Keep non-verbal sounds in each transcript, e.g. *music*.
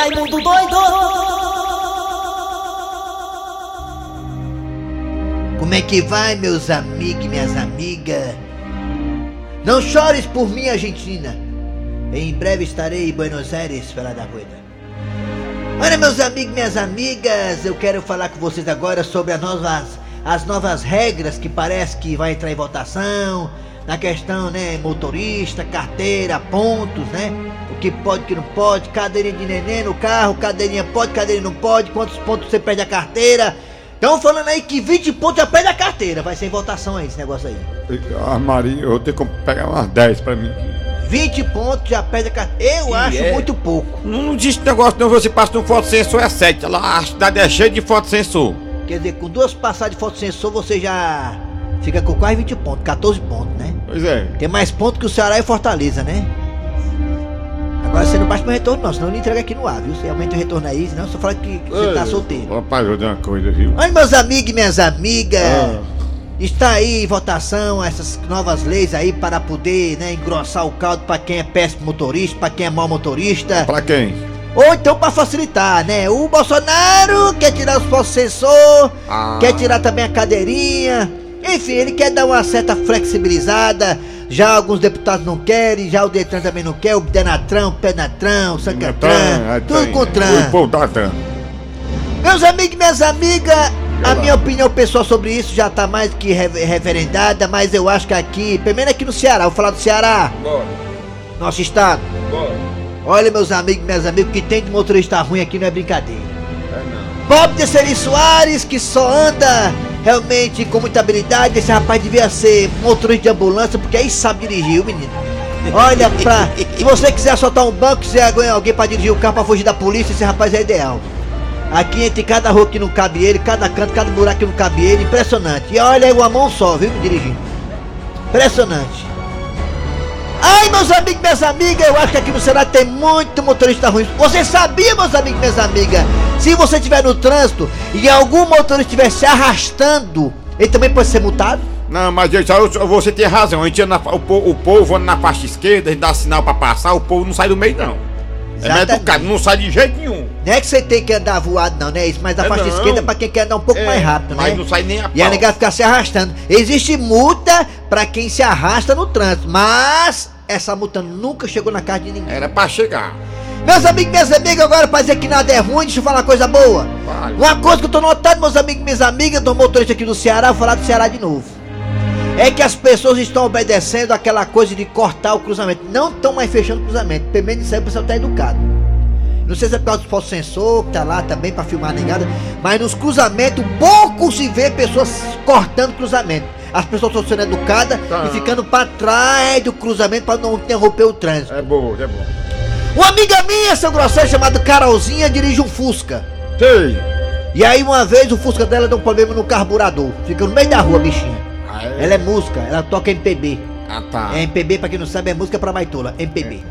Raimundo doido! Como é que vai, meus amigos e minhas amigas? Não chores por mim, Argentina. Em breve estarei em Buenos Aires pela da rueda. Olha, meus amigos e minhas amigas, eu quero falar com vocês agora sobre as novas, as novas regras que parece que vai entrar em votação na questão, né, motorista, carteira, pontos, né? Que pode, que não pode, cadeirinha de neném no carro, cadeirinha pode, cadeirinha não pode, quantos pontos você perde a carteira. Estão falando aí que 20 pontos já perde a carteira, vai ser em votação aí esse negócio aí. Ah, Maria, eu vou ter que pegar umas 10 pra mim. 20 pontos já perde a carteira. Eu acho é? muito pouco. Não, não diz esse negócio não, você passa no foto-sensor é 7. Lá, a cidade é cheia de foto-sensor. Quer dizer, com duas passadas de foto-sensor você já fica com quase 20 pontos, 14 pontos, né? Pois é. Tem mais pontos que o Ceará e Fortaleza, né? Agora você não baixa meu retorno não, senão eu não entrega aqui no ar, viu? Você aumenta o retorno aí, senão você fala que você tá solteiro. Rapaz, eu uma coisa, viu? Olha meus amigos e minhas amigas, Ah. está aí em votação essas novas leis aí para poder, né, engrossar o caldo para quem é péssimo motorista, para quem é mau motorista. Pra quem? Ou então para facilitar, né? O Bolsonaro quer tirar os postos sensor, Ah. quer tirar também a cadeirinha. Enfim, ele quer dar uma certa flexibilizada. Já alguns deputados não querem, já o Detran também não quer, o Denatrão, o Penatrão, o Sancatran, é, tudo com O Tran. tá. Meus amigos e minhas amigas, a minha opinião pessoal sobre isso já tá mais que re- referendada, mas eu acho que aqui, pelo menos aqui no Ceará, vou falar do Ceará, Bora, nosso estado. bora. Olha, meus amigos e minhas amigas, o que tem de motorista ruim aqui não é brincadeira. É não. Bob Terceiro Soares, que só anda realmente com muita habilidade. Esse rapaz devia ser motorista de ambulância, porque aí sabe dirigir, o menino. Olha pra. *laughs* Se você quiser assaltar um banco, quiser ganhar alguém pra dirigir o carro pra fugir da polícia, esse rapaz é ideal. Aqui entre cada rua que não cabe ele, cada canto, cada buraco que não cabe ele, impressionante. E olha, é uma mão só, viu, dirigindo. Impressionante. Ai, meus amigos minhas amigas, eu acho que aqui no Ceará tem muito motorista ruim. Você sabia, meus amigos minhas amigas, se você estiver no trânsito e algum motorista estiver se arrastando, ele também pode ser multado? Não, mas eu, você tem razão. A gente na, o, o povo anda na faixa esquerda, a gente dá sinal pra passar, o povo não sai do meio, não. É Exatamente. educado, não sai de jeito nenhum. Não é que você tem que andar voado, não, né? Isso, mas a É faixa não. esquerda é pra quem quer andar um pouco É, mais rápido, mas né? não sai nem a E a pau. negada ficar se arrastando. Existe multa pra quem se arrasta no trânsito, mas essa multa nunca chegou na casa de ninguém. Era pra chegar. Meus amigos minhas amigas, agora pra dizer que nada é ruim, deixa eu falar uma coisa boa. Fale. Uma coisa que eu tô notando, meus amigos e minhas amigas, do motorista aqui do Ceará, vou falar do Ceará de novo. É que as pessoas estão obedecendo aquela coisa de cortar o cruzamento. Não estão mais fechando o cruzamento. Pelo menos isso aí o pessoal tá educado. Não sei se é por causa do sensor, que tá lá também pra filmar a negada, mas nos cruzamentos pouco se vê pessoas cortando cruzamento. As pessoas estão sendo educadas Tá. e ficando pra trás do cruzamento pra não interromper o trânsito. É bom, é bom. Uma amiga minha, seu grosseiro, chamada Carolzinha, dirige um Fusca. Sei. E aí uma vez o Fusca dela deu um problema no carburador. Fica no meio da rua, bichinha. É? Ela é música, ela toca MPB. Ah, tá. É MPB, pra quem não sabe, é música pra baitola. MPB.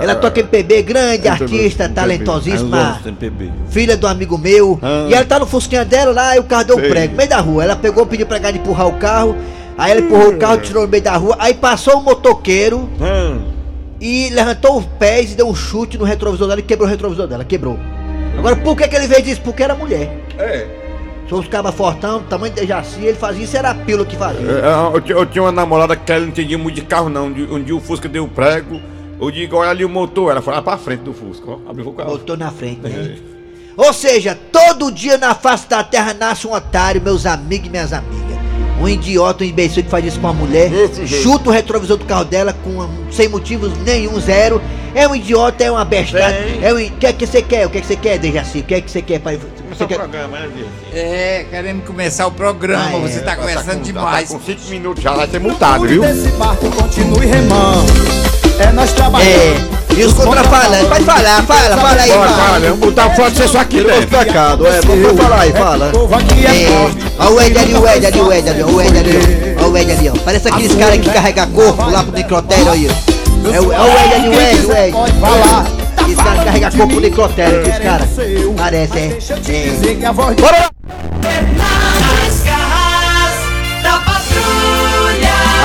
Ela toca MPB, grande, MPB, artista, MPB. talentosíssima. MPB. Filha do amigo meu. Ah. E ela tá no Fusquinha dela lá e o carro deu um Sei. prego, no meio da rua. Ela pegou, pediu pra de empurrar o carro. Aí ela empurrou o carro, tirou no meio da rua. Aí passou o motoqueiro Hum. E levantou os pés e deu um chute no retrovisor dela e quebrou o retrovisor dela. Quebrou. Agora, por que, que ele fez isso? Porque era mulher. É. São os cabas fortão, tamanho de Jaci, ele fazia isso, era a pílula que fazia. É, Eu, ti- eu tinha uma namorada que ela não entendia muito de carro, não. Um dia- Um dia o Fusca deu prego. Eu digo, olha ali o motor. Ela foi lá pra frente do Fusca, ó. Abriu o carro. Botou na frente, né? É. Ou seja, todo dia na face da terra nasce um otário, meus amigos e minhas amigas. Um idiota, um imbecil que faz isso com uma mulher, chuta o retrovisor do carro dela com sem motivos nenhum, zero. É um idiota, é uma bestada. Tem. É um... O que é que você quer? O que é que você quer, Dejaci? O que é que você quer? Pai? Você quer... programa, né? É, queremos começar o programa, Ah, é. você tá conversando demais. Tá com 5 minutos já, vai ser multado, viu? Desse barco continue remando. É nós trabalhando. É, e os contrafalantes, pode falar, fala, fala aí, Bora, fala. fala, vamos botar foto você aqui dentro. pecado, é, vamos falar aí, fala. O povo aqui é É, ó o Ed ali, o Ed ali, o Ed ali, ó, o Ed ali, ó, o Ed ali, ó. Parece aqueles caras que carregam corpo lá pro necrotério aí, ó. É o, é o Ed ali, o Ed, o Ed. Pode falar. Esse cara carrega corpo pro necrotério, aqueles caras. Parece, é. Deixa eu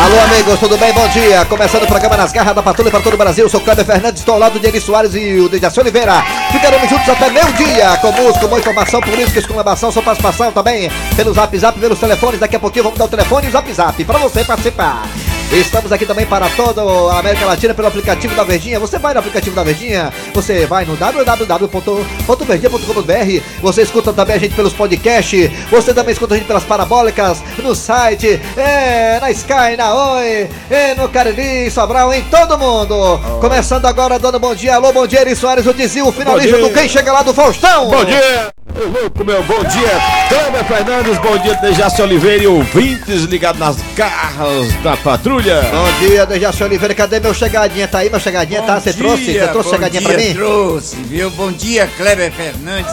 Alô, amigos, tudo bem? Bom dia. Começando o programa Nas Garras da Patrulha para todo o Brasil. Eu sou o Cléber Fernandes, estou ao lado de Eri Soares e o Dejaci Oliveira. Ficaremos juntos até meio-dia com música, com informação, política, exclamação, sua participação também pelo zap zap, pelos telefones. Daqui a pouquinho vamos dar o telefone e o zap zap para você participar. Estamos aqui também para toda a América Latina pelo aplicativo da Verdinha. Você vai no aplicativo da Verdinha, você vai no www.verdinha.com.br. Você escuta também a gente pelos podcasts. Você também escuta a gente pelas parabólicas, no site, é, na Sky, na Oi, é, no Cariri, Sobral, em todo mundo. Começando agora, dando bom dia. Alô, bom dia, Eri Soares, o Dizil, o finalista do Quem Chega Lá do Faustão. Bom dia! Ô, louco, meu, bom dia! Câmara Fernandes, bom dia, Dejaci Oliveira e ouvintes ligados nas garras da patrulha. Bom dia, Dejaci Oliveira. Cadê meu chegadinha? Tá aí, meu chegadinha? tá? Você trouxe? Você trouxe bom chegadinha dia, pra mim? Trouxe, viu? Bom dia, Kleber Fernandes.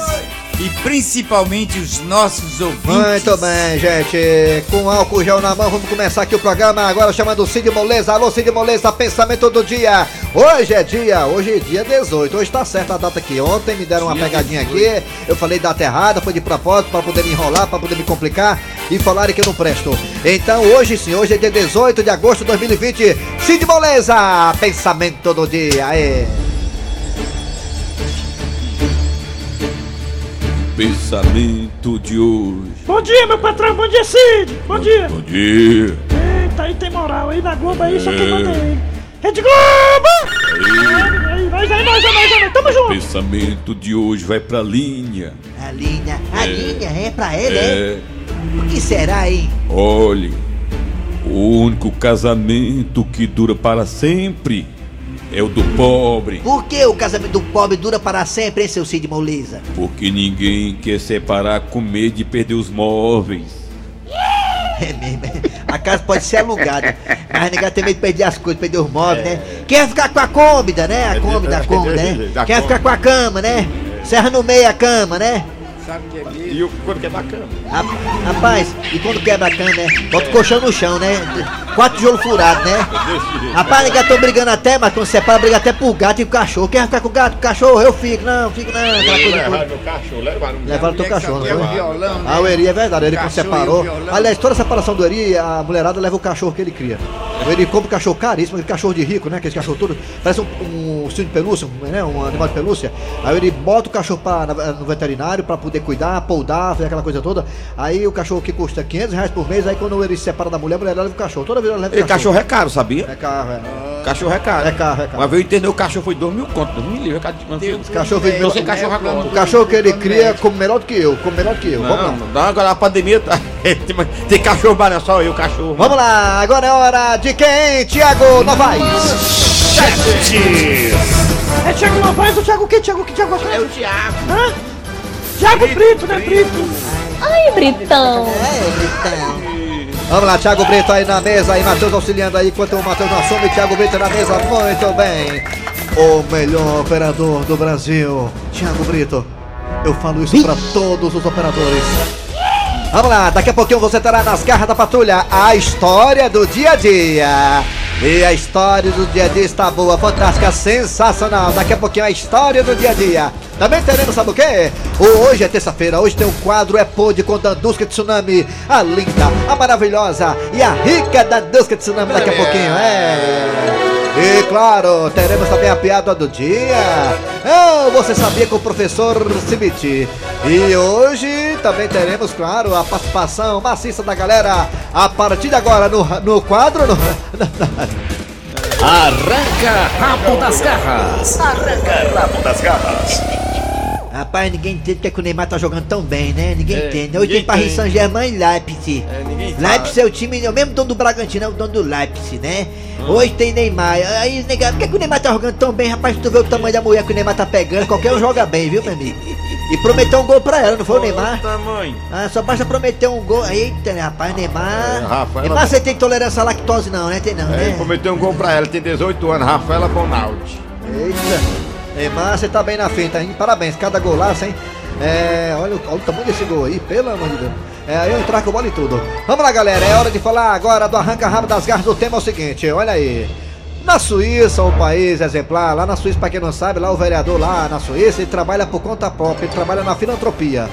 E principalmente os nossos ouvintes. Muito bem, gente. Com álcool gel na mão, vamos começar aqui o programa. Agora chamando Cid Moleza. Alô, Cid Moleza, pensamento do dia. Hoje é dia, hoje é dia 18. Hoje tá certa a data aqui. Ontem me deram uma Dia pegadinha 18. aqui. Eu falei data errada, foi de propósito pra poder me enrolar, pra poder me complicar e falarem que eu não presto. Então hoje sim, hoje é dia 18 de agosto de 2020. Cid Moleza, pensamento do dia. Aê. Pensamento de hoje. Bom dia, meu patrão. Bom dia, Cid. Bom dia. Bom dia. Eita, aí tem moral. Aí na Globo aí, só quem manda é ele. Rede Globo! Aí, nós aí, nós aí, nós aí. Tamo junto. Pensamento de hoje vai pra linha. A linha, a linha é pra ele, é? É, O que será, hein? olhe, o único casamento que dura para sempre é o do pobre. Por que o casamento do pobre dura para sempre, hein, seu Cid Moleza? Porque ninguém quer separar com medo de perder os móveis. É mesmo, é. A casa pode ser alugada, mas ninguém tem medo de perder as coisas, perder os móveis, né? Quer ficar com a cômoda, né? A cômoda, a cômoda, né? Da Quer ficar com a cama, né? Serra no meio a cama, né? Sabe que é mesmo? E o quando que é bacana? Ra- Rapaz, e quando quebra a cama, né? Bota o colchão no chão, né? Quatro tijolos furados, né? Rapaz, ninguém tô brigando até, mas quando separa, briga até pro gato e pro cachorro. Quer ficar com o gato, com o cachorro? Eu fico, não, fico não, aquela coisa toda. meu cachorro, levaram. Levaram teu cachorro, não foi? o violão, né? Ah, o Eri é verdade, o Eri quando separou. o. Aliás, toda a separação do Eri, a mulherada leva o cachorro que ele cria. O Eri compra um cachorro caríssimo, aquele cachorro de rico, né? Aquele cachorro todo, parece um, um de pelúcia, um, né? um animal de pelúcia. Aí ele bota o cachorro pra, no veterinário pra poder cuidar, poudar, fazer aquela coisa toda. Aí o cachorro que custa 500 reais por mês, aí quando o Eri se separa da mulher, a mulher leva o cachorro. Toda ela leva o E cachorro é caro, sabia? É carro, é. Cachorro é caro. É carro, é carro. Uma vez eu entendi, o cachorro foi 2 mil conto, 2 mil livros. Esse cachorro veio Não sei cachorro agora. O cachorro que ele cria come melhor do que eu, come melhor do que eu. Vamos lá. Não, não, agora a pandemia tá. *laughs* tem, tem cachorro, mas não é só eu, cachorro. Vamos lá, agora é hora de quem? Tiago Novaes. É Thiago Novaes ou Thiago o quê? Thiago o quê? Thiago É o Thiago. Hã? Thiago Brito, né, Brito? Ai, Britão. Vamos lá, Thiago Brito aí na mesa, aí Matheus auxiliando aí, enquanto o Matheus não assume, Thiago Brito na mesa, muito bem. O melhor operador do Brasil, Thiago Brito. Eu falo isso pra todos os operadores. Vamos lá, daqui a pouquinho você terá nas garras da patrulha a história do dia a dia. E a história do dia a dia está boa, fantástica, sensacional. Daqui a pouquinho a história do dia a dia. Também teremos, sabe o quê? Hoje é terça-feira, hoje tem um quadro É Pôde com Dandusca Tsunami. A linda, a maravilhosa e a rica Dandusca Tsunami daqui a pouquinho, é. E claro, teremos também a piada do dia. Ah, você sabia com o professor Cibiti. E hoje também teremos, claro, a participação maciça da galera a partir de agora no, no quadro. No, *laughs* Arranca rabo das garras. Arranca rabo das garras. Rapaz, ninguém entende porque que o Neymar tá jogando tão bem, né? Ninguém É, entende. Hoje tem Paris. Saint-Germain e Leipzig. É, ninguém. Leipzig é o time, é o mesmo dono do Bragantino, é o dono do Leipzig, né? Hum. Hoje tem Neymar. Aí, nega, por que, que o Neymar tá jogando tão bem? Rapaz, tu vê o tamanho da mulher que o Neymar tá pegando. Qualquer um joga bem, viu, meu amigo? E prometeu um gol pra ela, não foi o Neymar? Tamanho. Ah, só basta prometer um gol. Eita, né, rapaz, Neymar. É, Rafaela- Neymar, você tem tolerância à lactose, não, né? Tem não, É, né? prometeu um gol pra ela, tem 18 anos, Rafaela Bonaldi. Eita. Neymar, você tá bem na finta, hein? Parabéns, cada golaço, hein? É, olha, o- olha o tamanho desse gol aí, pelo amor de Deus. É, eu entrar com bola e tudo. Vamos lá, galera, é hora de falar agora do arranca-rabo das garras. O tema é o seguinte, olha aí. Na Suíça, um país exemplar, lá na Suíça, pra quem não sabe, lá o vereador lá na Suíça, ele trabalha por conta própria, ele trabalha na filantropia.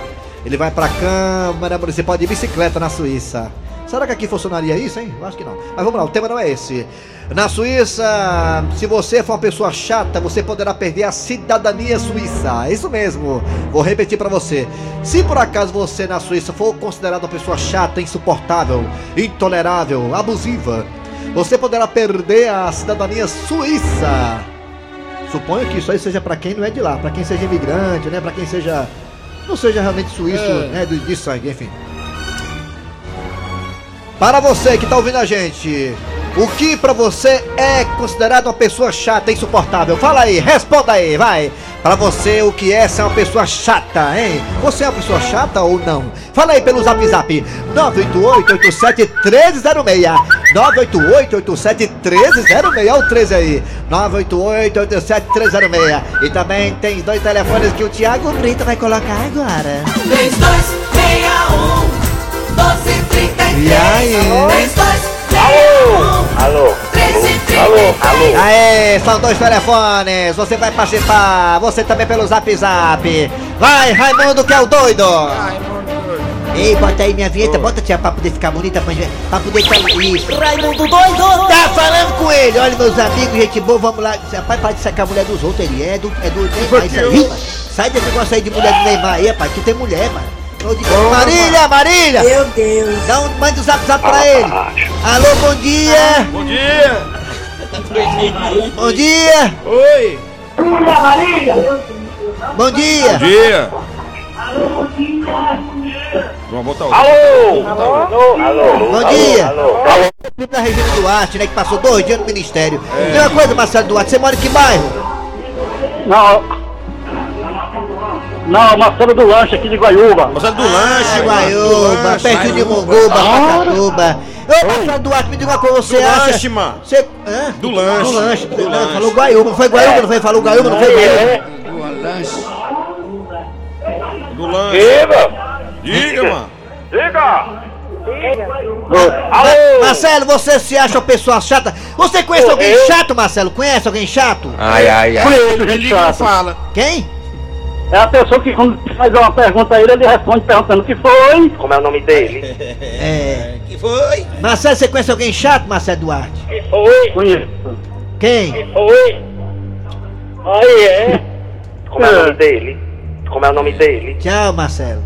Ele vai pra Câmara Municipal de bicicleta na Suíça. Será que aqui funcionaria isso, hein? Eu acho que não. Mas vamos lá, o tema não é esse. Na Suíça, se você for uma pessoa chata, você poderá perder a cidadania suíça. É Isso mesmo. Vou repetir pra você. Se por acaso você na Suíça for considerado uma pessoa chata, insuportável, intolerável, abusiva, você poderá perder a cidadania suíça. Suponho que isso aí seja pra quem não é de lá, pra quem seja imigrante, né? Pra quem seja não seja realmente suíço, né, de, de sangue, enfim. Para você que tá ouvindo a gente, o que pra você é considerado uma pessoa chata, insuportável? Fala aí, responda aí, vai. Pra você, o que é ser uma pessoa chata, hein? Você é uma pessoa chata ou não? Fala aí pelo zap zap 988-87-1306 988-87-1306 o 13 aí 988-87-1306 E também tem dois telefones que o Thiago Brito vai colocar agora 3261 1233 E aí? 3261 Alô? 1333 Alô? Alô? Aê, são dois telefones, você vai participar, você também pelo zap zap. Vai, Raimundo, que é o doido. Ei, bota aí minha vinheta, bota tia pra poder ficar bonita, pra, pra poder ter isso. Raimundo doido Tá falando com ele, olha meus amigos, gente boa, vamos lá. Rapaz, para de sacar a mulher dos outros, ele é do, é do Neymar, isso aí. Sai desse negócio aí de mulher do Neymar aí, rapaz, tu tem mulher, mano. Marília, Marília! Meu Deus Dá um, manda o zap zap pra ele. Alô, bom dia! Bom dia! Bom dia! Oi! Bom dia! Bom dia! Vamos botar o. Alô? Alô? Alô? Bom dia! Alô? Filho da Regina Duarte, né? Que passou dois dias no ministério. Tem uma coisa, Marcelo Duarte, você mora em que bairro? Não. Não, Marcelo do Lanche aqui de Guaiúba. É do lanche, Guaiúba, mano. perto de Monguba, Pacatuba. Ô, Marcelo Duarte, me diga uma coisa, você Do acha... lanche, mano. Você... Hã? Do lanche. Do lanche. Do lanche. Falou Guaiúba, foi Guaiúba, não foi? Falou Guaiúba, não foi Guaiúba. Do lanche. Do lanche. Diga! Diga, mano. Diga! Alô? Marcelo, você se acha uma pessoa chata? Você conhece alguém chato, Marcelo? Conhece alguém chato? Ai, ai, ai. Conheço gente chata. fala. Quem? É a pessoa que quando faz uma pergunta a ele, ele responde perguntando o que foi. Como é o nome dele? *laughs* É... Que foi? Marcelo, você conhece alguém chato, Marcelo Duarte? Que foi? Conheço. Quem? Foi? Aí é. Como é o nome dele? Como é o nome dele? Tchau, Marcelo.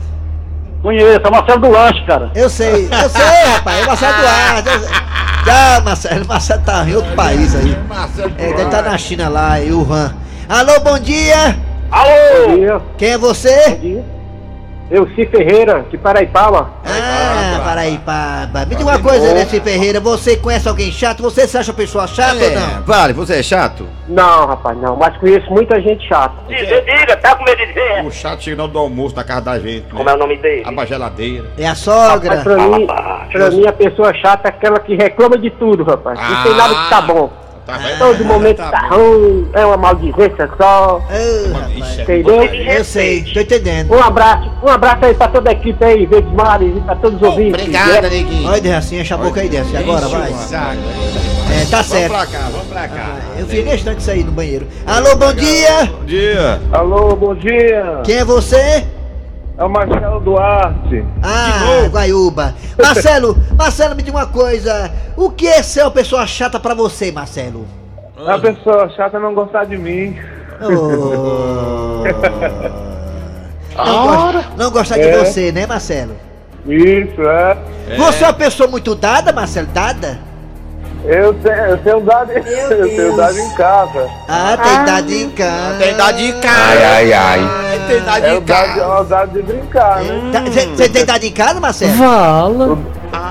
Conheço, é o Marcelo do Lanche, cara. Eu sei, eu sei, rapaz. É Marcelo Duarte. eu sei. Tchau, Marcelo. Marcelo tá em outro país aí. Marcelo É, deve estar na China lá, em Wuhan. Alô, bom dia. Alô? dia. Quem é você? dia. Eu, Si Ferreira, de Paraipaba. Ah, Paraipaba. Me diga uma coisa, Nessi Ferreira. Você conhece alguém chato? Você se acha pessoa chata ou não? Vale, você é chato? Não, rapaz, não. Mas conheço muita gente chata. Diga, tá com medo de dizer. O chato chega na hora do almoço na casa da gente. Como é o nome dele? Aba geladeira. É a sogra. pra mim, pra mim, a pessoa chata é aquela que reclama de tudo, rapaz. Não tem nada que tá bom. Tá vendo? Todo momento tá ruim, é uma maldizência só. Ô, rapaz. Entendeu? Eu sei, tô entendendo. Um abraço, um abraço aí pra toda a equipe aí, Verdes Mares, e pra todos os ouvintes. Obrigado, neguinho. Olha, Dejacinho, enche a boca aí, Desce. Agora, Enche o vai. É, tá Vamos certo. pra cá, vamos pra cá. Ah, Eu fiz questão de sair no banheiro. Alô, bom dia. Bom dia. Alô, bom dia. Quem é você? É o Marcelo Duarte. Ah, Guaiúba. Marcelo, *laughs* Marcelo, me diga uma coisa. O que é ser uma pessoa chata pra você, Marcelo? A pessoa chata não gostar de mim. Oh. *laughs* Não, gosta, não gostar de É. você, né, Marcelo? Isso, é. Você é uma pessoa muito dada, Marcelo? Dada? Eu tenho, *laughs* eu tenho dado, eu tenho dado em casa. Ah, tem dado em casa. Tem idade de casa. Ai, ai, ai. Tem idade É dado, é casa. o dado de brincar, né? Você tem dado em casa, Marcelo?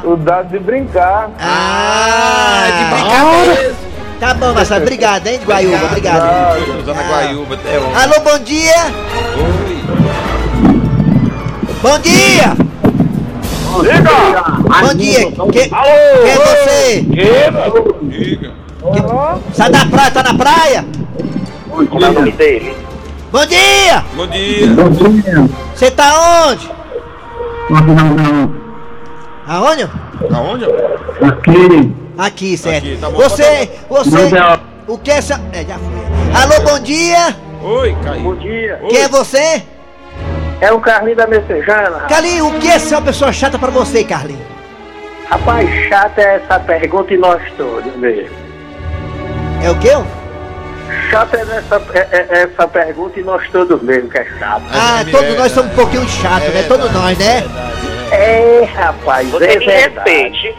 O dado de brincar. Ah, de brincadeira. Tá bom, Marcelo. Obrigado, hein, de Guaiúba. Obrigado. Usando a Guaiúba. Alô, bom dia. Bom dia. Bom dia. Que- Alô? Quem é você? Diga. Sai da praia, tá na praia? Como é o nome dele? Bom dia. Bom dia. Você tá onde? Aonde? Aonde? Aqui, certo. Aqui, tá bom, você, você, o que é essa... É, já foi. Alô, bom dia. Oi, caiu. dia. Quem é você? É o Carlinho da Messejana. Carlinhos, o que é ser uma pessoa chata pra você, Carlinhos? Rapaz, chata é essa pergunta e nós todos mesmo. É o quê? Chata é essa, é, é- essa pergunta e nós todos mesmo que é chato. Ah, todos nós somos um pouquinho chatos, né? Todos nós, né? É, rapaz, Você é me respeite.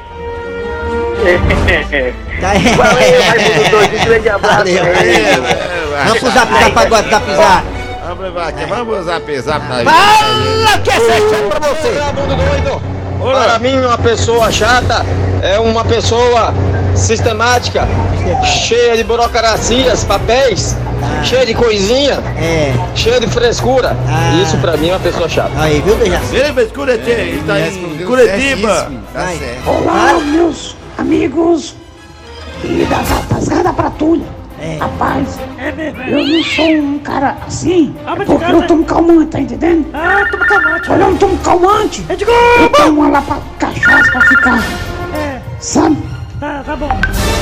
Valeu, Raimundo Doido, um grande abraço. Valeu, aí. Vamos pro zap zap zap. Vamos lá, aqui, vamos usar pesar pra Fala que é chato pra você. Para mim, uma pessoa chata é uma pessoa sistemática, cheia de burocracias, papéis, cheia de coisinha, cheia de frescura. Isso pra mim é uma pessoa chata. Aí, viu, Dejaci? Ele fez Curitiba, ele tá em Curitiba. Olá, meus amigos e da Rasgada Patrulha. Rapaz, eu não sou um cara assim, é porque eu tomo calmante, tá entendendo? Ah, tomo calmante. Olha, eu não tomo calmante. Eu tomo lá pra cachaça pra ficar, sabe? Tá, tá bom.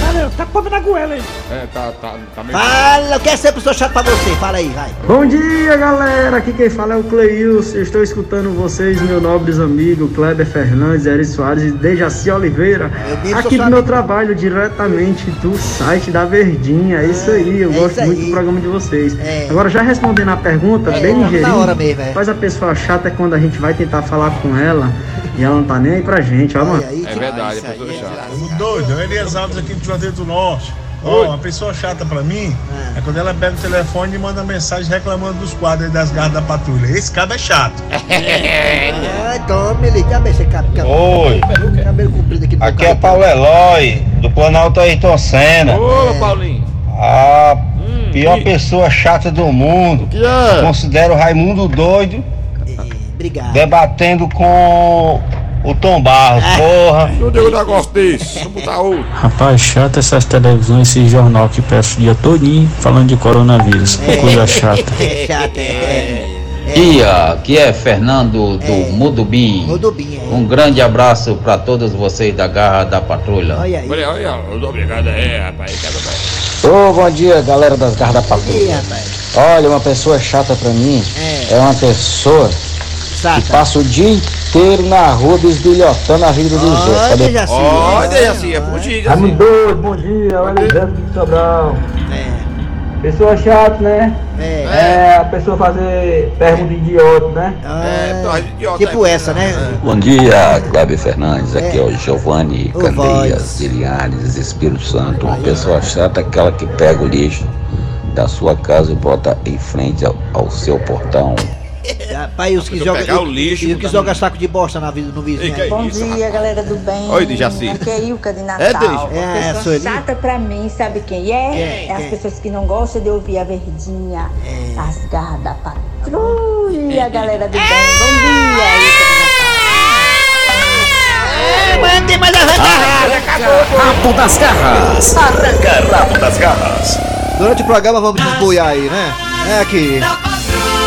Valeu, tá comendo a goela aí. É, tá, tá, tá meio... Fala, eu quero ser pessoa chata pra você. Fala aí, vai. Bom dia, galera! Aqui quem fala é o Cleilson. Eu Estou escutando vocês, meus nobres amigos Kleber Fernandes, Eri Soares e Dejaci Oliveira. Aqui do meu trabalho, diretamente do site da Verdinha. É isso aí, eu é gosto muito aí. do programa de vocês. É. Agora, já respondendo a pergunta, É, bem ligeirinho, hora mesmo, é. faz a pessoa chata é quando a gente vai tentar falar com ela e ela não tá nem aí pra gente, ó, mano. É verdade, a pessoa chata. Doido, Elias Alves aqui do Juazeiro do Norte. Ó, uma pessoa chata pra mim é. quando ela pega o telefone e manda mensagem reclamando dos quadros das garras da patrulha. Esse cara é chato. Ai, tome, ele também, esse cabelo. Oi. Cabelo comprido aqui do Aqui é Paulo Eloy, do Planalto Ayrton Senna. Ô, Paulinho. A pior pessoa chata do mundo. Que é? Considero o Raimundo doido. Obrigado. Debatendo com o Tom Barros, porra. Não deu um negócio desse. Vamos botar outro. Rapaz, chata essas televisões, esse jornal que presta o dia todinho falando de coronavírus. Que coisa chata. *laughs* É chato, é. Dia, que é Fernando do Mudubim. Mudubim, Um grande abraço para todos vocês da Garra da Patrulha. Olha aí. Olha, olha, muito obrigado aí, rapaz. Ô, bom dia, galera das garras da patrulha. Olha, uma pessoa chata pra mim é, uma pessoa que passa o dia inteiro na rua desbilhotando a vida dos outros. Olha? Jaci. Olha, assim, é fugido, assim. Doido, bom dia, olha Alexandre de Sobral. Pessoa chata, né? É. a pessoa fazer pergunta idiota, né? É, tô idiota. Tipo essa, né? Bom dia, Cláudio Fernandes. Aqui é, o Giovanni O Candeias, de Linhares, Espírito Santo. Uma pessoa chata, aquela que pega o lixo da sua casa e bota em frente ao, ao seu portão. *laughs* Rapaz, e os que jogam. pegar o lixo, E os que jogam saco de bosta na vida no vizinho. Ei, aí. é isso, rapaz? galera do bem. Oi, Dejaci. Aqui é Ilka de Natal. É, Dejaci? É, pessoa Sueli? chata pra mim, sabe quem é? Quem? É as pessoas que não gostam de ouvir a verdinha. As garras da patrulha, galera do bem. Bom dia, Ilka de Natal. Mano, tem mais Rabo das garras. Arranca rabo das garras. Durante o programa vamos desboiar aí, né? É aqui.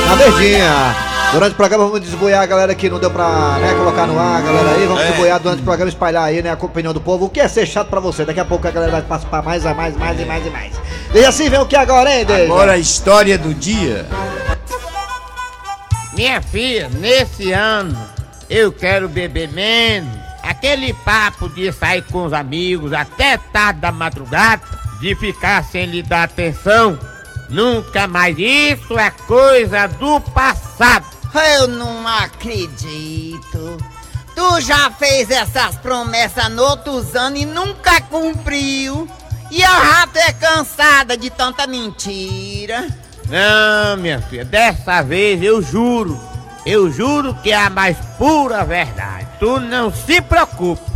Na verdinha. Durante o programa vamos desboiar a galera que não deu pra né, colocar no ar, galera aí. Vamos É. desboiar durante o programa, espalhar aí, né, a opinião do povo. O que é ser chato pra você? Daqui a pouco a galera vai participar mais, a mais, mais e mais e mais. E assim vem o que agora, hein, Deja? Agora a história do dia. Minha filha, nesse ano eu quero beber menos. Aquele papo de sair com os amigos até tarde da madrugada, de ficar sem lhe dar atenção. Nunca mais isso é coisa do passado. Eu não acredito. Tu já fez essas promessas no outros anos e nunca cumpriu. E já tô é cansada de tanta mentira. Não, minha filha, dessa vez eu juro. Eu juro que é a mais pura verdade. Tu não se preocupe.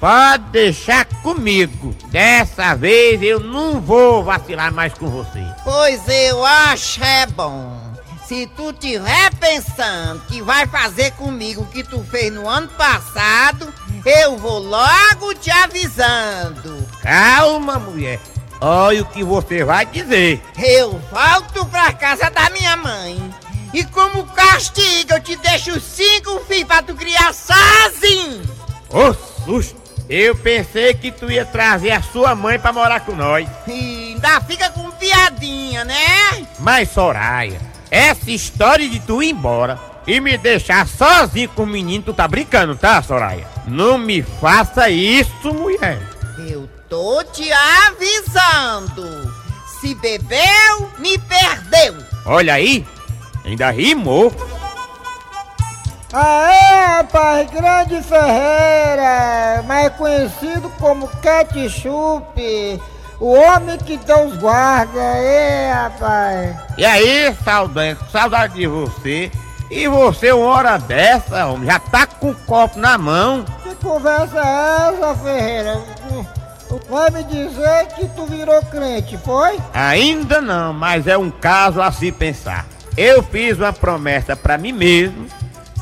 Pode deixar comigo. Dessa vez eu não vou vacilar mais com você. Pois eu acho é bom. Se tu tiver pensando que vai fazer comigo o que tu fez no ano passado, eu vou logo te avisando. Calma, mulher. Olha o que você vai dizer. Eu volto pra casa da minha mãe. E como castigo, eu te deixo cinco filhos pra tu criar sozinho. Ô susto! Eu pensei que tu ia trazer a sua mãe pra morar com nós. E ainda fica com piadinha, né? Mas, Soraya, essa história de tu ir embora e me deixar sozinho com o menino, tu tá brincando, tá, Soraya? Não me faça isso, mulher. Eu tô te avisando. Se bebeu, me perdeu. Olha aí, ainda rimou. Aê, rapaz, Grande Ferreira, mais conhecido como Ketchup, o homem que Deus guarda, aê, rapaz. E aí, saudade, saudade de você. E você, uma hora dessa, homem, já tá com o copo na mão. Que conversa é essa, Ferreira? Vai me dizer que tu virou crente, foi? Ainda não, mas é um caso a se pensar. Eu fiz uma promessa pra mim mesmo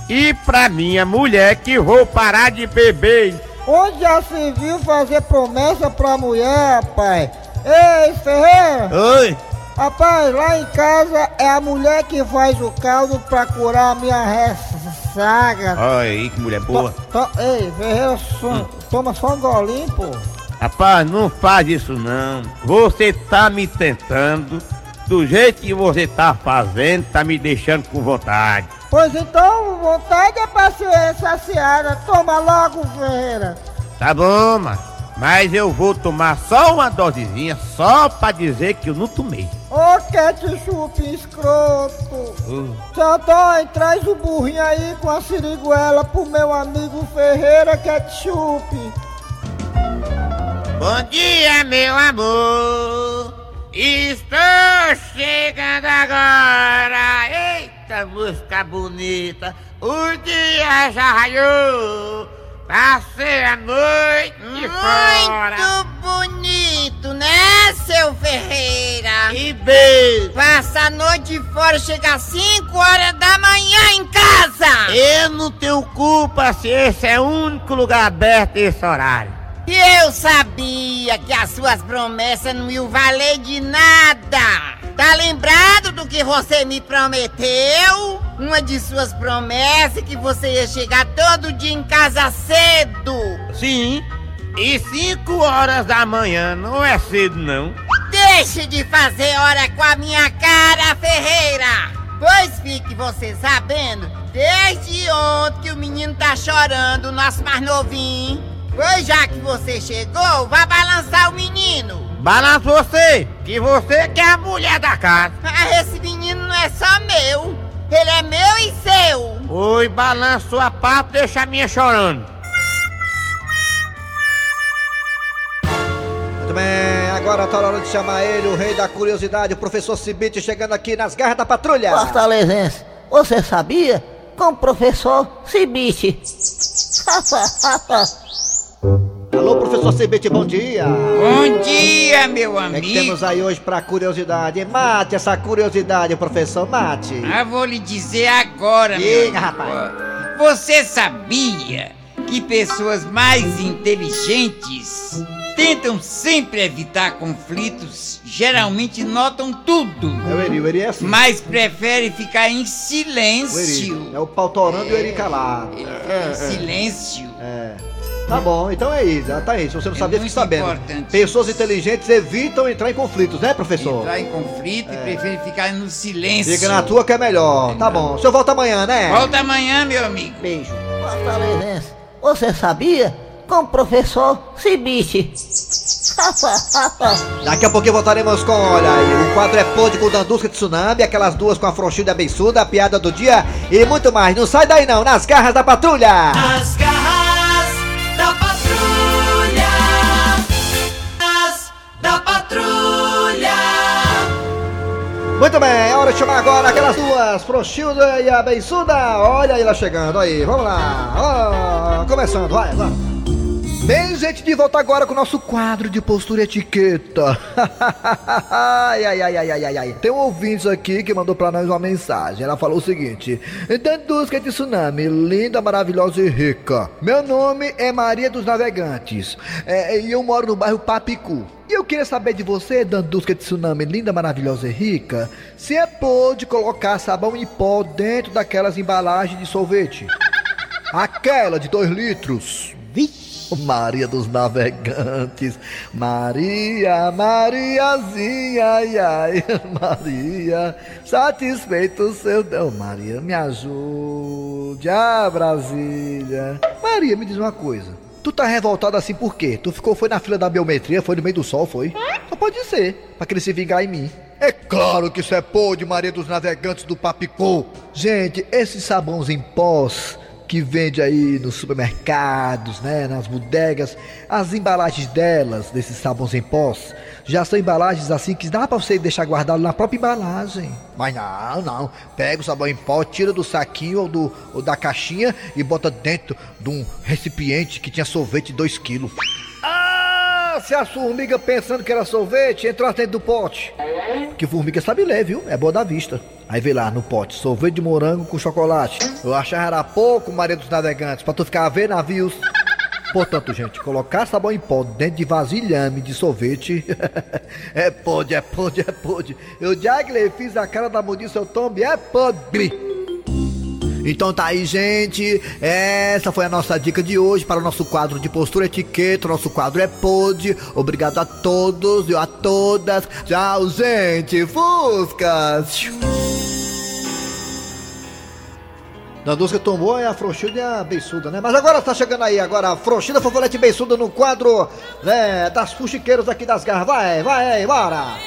e pra minha mulher que vou parar de beber. Onde já se viu fazer promessa pra mulher, rapaz? Ei, Ferreira! Oi! Rapaz, lá em casa é a mulher que faz o caldo pra curar a minha ressaga. Olha aí, que mulher boa. To, to, ei, Ferreira, so, hum. toma só um golinho, pô. Rapaz, não faz isso não. Você tá me tentando. Do jeito que você tá fazendo, tá me deixando com vontade. Pois então, vontade é pra ser saciada. Toma logo, Ferreira. Tá bom, mas, mas eu vou tomar só uma dosezinha, só pra dizer que eu não tomei. Ô, ketchup escroto. Uh. Seu Dói, traz o burrinho aí com a siriguela pro meu amigo Ferreira Ketchup. Bom dia, meu amor. Estou chegando agora. Música bonita. O dia já raiou. Passei a noite Muito fora. bonito, né, seu Ferreira? E beijo. Passa a noite fora, chega às 5 horas da manhã em casa. Eu não tenho culpa se esse é o único lugar aberto esse horário. E eu sabia que as suas promessas não iam valer de nada. Tá lembrado do que você me prometeu? Uma de suas promessas que você ia chegar todo dia em casa cedo. Sim. E 5 horas da manhã não é cedo, não. Deixe de fazer hora com a minha cara, Ferreira. Pois fique você sabendo, desde ontem que o menino tá chorando, o nosso mais novinho. Pois já que você chegou, vá balançar o menino. Balança você, que você que é a mulher da casa. Ah, esse menino não é só meu, ele é meu e seu. Oi, balança sua parte, deixa a minha chorando. Muito bem, agora tá na hora de chamar ele, o rei da curiosidade, o professor Cibite, chegando aqui nas garras da patrulha. Fortalezense, você sabia? Com o professor Cibite. *laughs* Alô, professor Cibite, bom dia. Bom dia, meu amigo. O que, é temos aí hoje pra curiosidade? Mate essa curiosidade, professor, mate. Ah, vou lhe dizer agora, Diga, meu rapaz. Você sabia que pessoas mais inteligentes tentam sempre evitar conflitos, geralmente notam tudo. É o Eri, o Eri é assim. Mas prefere ficar em O Eri. silêncio. É o pau torando e o Eri calado. Em silêncio. É. Tá bom, então é isso, tá aí. Se você não É sabia, fique sabendo. Pessoas inteligentes evitam entrar em conflitos, né, professor? Entrar em conflito e prefere ficar no silêncio. Fica na tua que é melhor. Tá bom. O senhor volta amanhã, né? Volta amanhã, meu amigo. Beijo. Fortalezense, você sabia? Com o professor Cibite. *laughs* Daqui a pouquinho voltaremos com, olha aí, o quadro é Pôde com Dandusca de Tsunami, aquelas duas com a frouxilha abençuda, a piada do dia e muito mais. Não sai daí não, nas garras da patrulha! Nas garras Muito bem, é hora de chamar agora aquelas duas, frouxilda e abençuda. Olha ela chegando aí, vamos lá. Ó, começando, vai, vai. Bem, gente, de volta agora com o nosso quadro de postura e etiqueta. *laughs* ai, ai, ai, ai, ai, ai. Tem um ouvinte aqui que mandou pra nós uma mensagem. Ela falou o seguinte: Dandusca de Tsunami, linda, maravilhosa e rica. Meu nome é Maria dos Navegantes é, e eu moro no bairro Papicu. E eu queria saber de você, Dandusca de Tsunami, linda, maravilhosa e rica, se é pôde colocar sabão em pó dentro daquelas embalagens de sorvete. *laughs* Aquela de 2 litros. Vixe. Maria dos Navegantes, Maria, Mariazinha, ai, ai, Maria, satisfeito seu Deus, Maria, me ajude, ah, Brasília. Maria, me diz uma coisa, tu tá revoltado assim por quê? Tu ficou, foi na fila da biometria, foi no meio do sol, foi? Só pode ser, pra querer se vingar em mim. É claro que isso é pô de Maria dos Navegantes do Papicô. Gente, esses sabões em pós que vende aí nos supermercados, né, nas bodegas, as embalagens delas, desses sabões em pós, já são embalagens assim que dá para você deixar guardado na própria embalagem. Mas não, não. Pega o sabão em pó, tira do saquinho ou, do, ou da caixinha e bota dentro de um recipiente que tinha sorvete 2 quilos. Ah, se a formiga pensando que era sorvete, entrou dentro do pote. Que formiga sabe ler, viu? É boa da vista. Aí vê lá no pote, sorvete de morango com chocolate. Eu achava era pouco, Maria dos Navegantes, pra tu ficar a ver navios. Portanto, gente, colocar sabão em pó dentro de vasilhame de sorvete *laughs* é pode, é pode, é pode. Eu que fiz a cara da mudinha, seu tombe, é podre. Então tá aí, gente. Essa foi a nossa dica de hoje para o nosso quadro de postura etiqueta. Nosso quadro é Pod. Obrigado a todos e a todas. Tchau, gente. Fuscas. Da música tombou é a Frouxida e a Beiçuda, né? Mas agora tá chegando aí, agora a Frouxida, Fofolete Beiçuda no quadro né, das fuxiqueiras aqui das garras. Vai, vai, bora!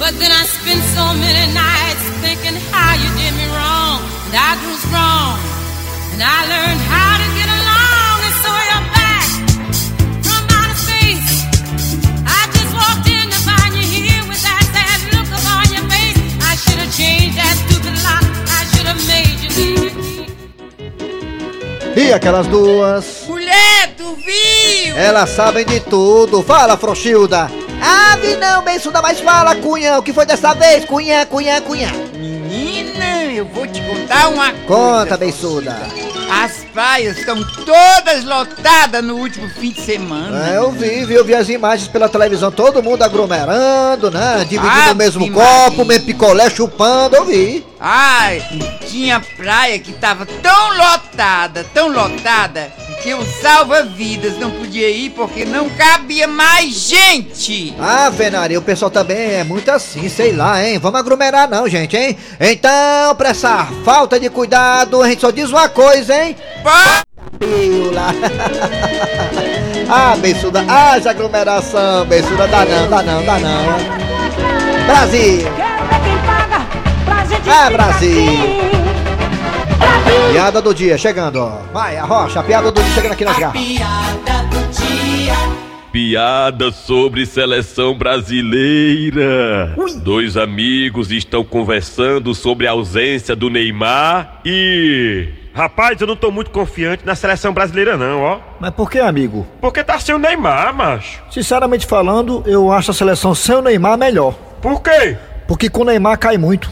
But then I spent so many nights thinking how you did me wrong, and I grew strong, and I learned how to get along, E aquelas duas? Mulher, tu viu? Elas sabem de tudo. Fala, Frouxilda. Ah, vi não, Bençuda, mas fala, Cunha, o que foi dessa vez? Cunha, Cunha, Cunha. Menina, eu vou te contar uma coisa. Conta, Bençuda. As praias estão todas lotadas no último fim de semana. É, eu vi, vi, eu vi as imagens pela televisão, todo mundo aglomerando, né? Dividindo Ave o mesmo Maria. copo, meio picolé chupando, eu vi. Ai, tinha praia que tava tão lotada, tão lotada, que o salva-vidas não podia ir porque não cabia mais gente. Ah, Venaria, o pessoal também é muito assim, sei lá, hein? Vamos aglomerar não, gente, hein? Então, pra essa falta de cuidado, a gente só diz uma coisa, hein? Pílula. *laughs* ah, Bençuda, haja aglomeração, Bençuda, dá não, dá não, dá não. Brasil! Ah, Brasil! Piada do dia chegando, ó. Vai, a rocha, a piada do dia chegando aqui nas garras. Piada do dia. Piada sobre seleção brasileira. Dois amigos estão conversando sobre a ausência do Neymar e. Rapaz, eu não tô muito confiante na seleção brasileira, não, ó. Mas por que, amigo? Porque tá sem o Neymar, macho. Sinceramente falando, eu acho a seleção sem o Neymar melhor. Por quê? Porque com o Neymar cai muito.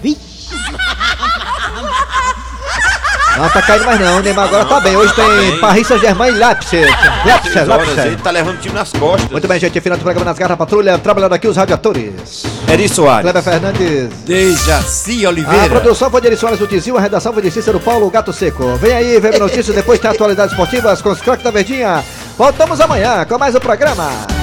Não tá caindo mais não, o Neymar agora tá bem. Hoje tem Paris Saint-Germain e Leipzig. Leipzig, horas, ele Leipzig. tá levando o time nas costas. Muito bem, gente. Final do programa nas garras patrulha. Trabalhando aqui os radiadores. Eri Soares. Kleber Fernandes. Dejaci A Oliveira. produção foi de Eri Soares do Tizil, a redação foi de Cícero Paulo Gato Seco. Vem aí, vem notícias, depois tem atualidades esportivas com os craques da Verdinha. Voltamos amanhã com mais um programa.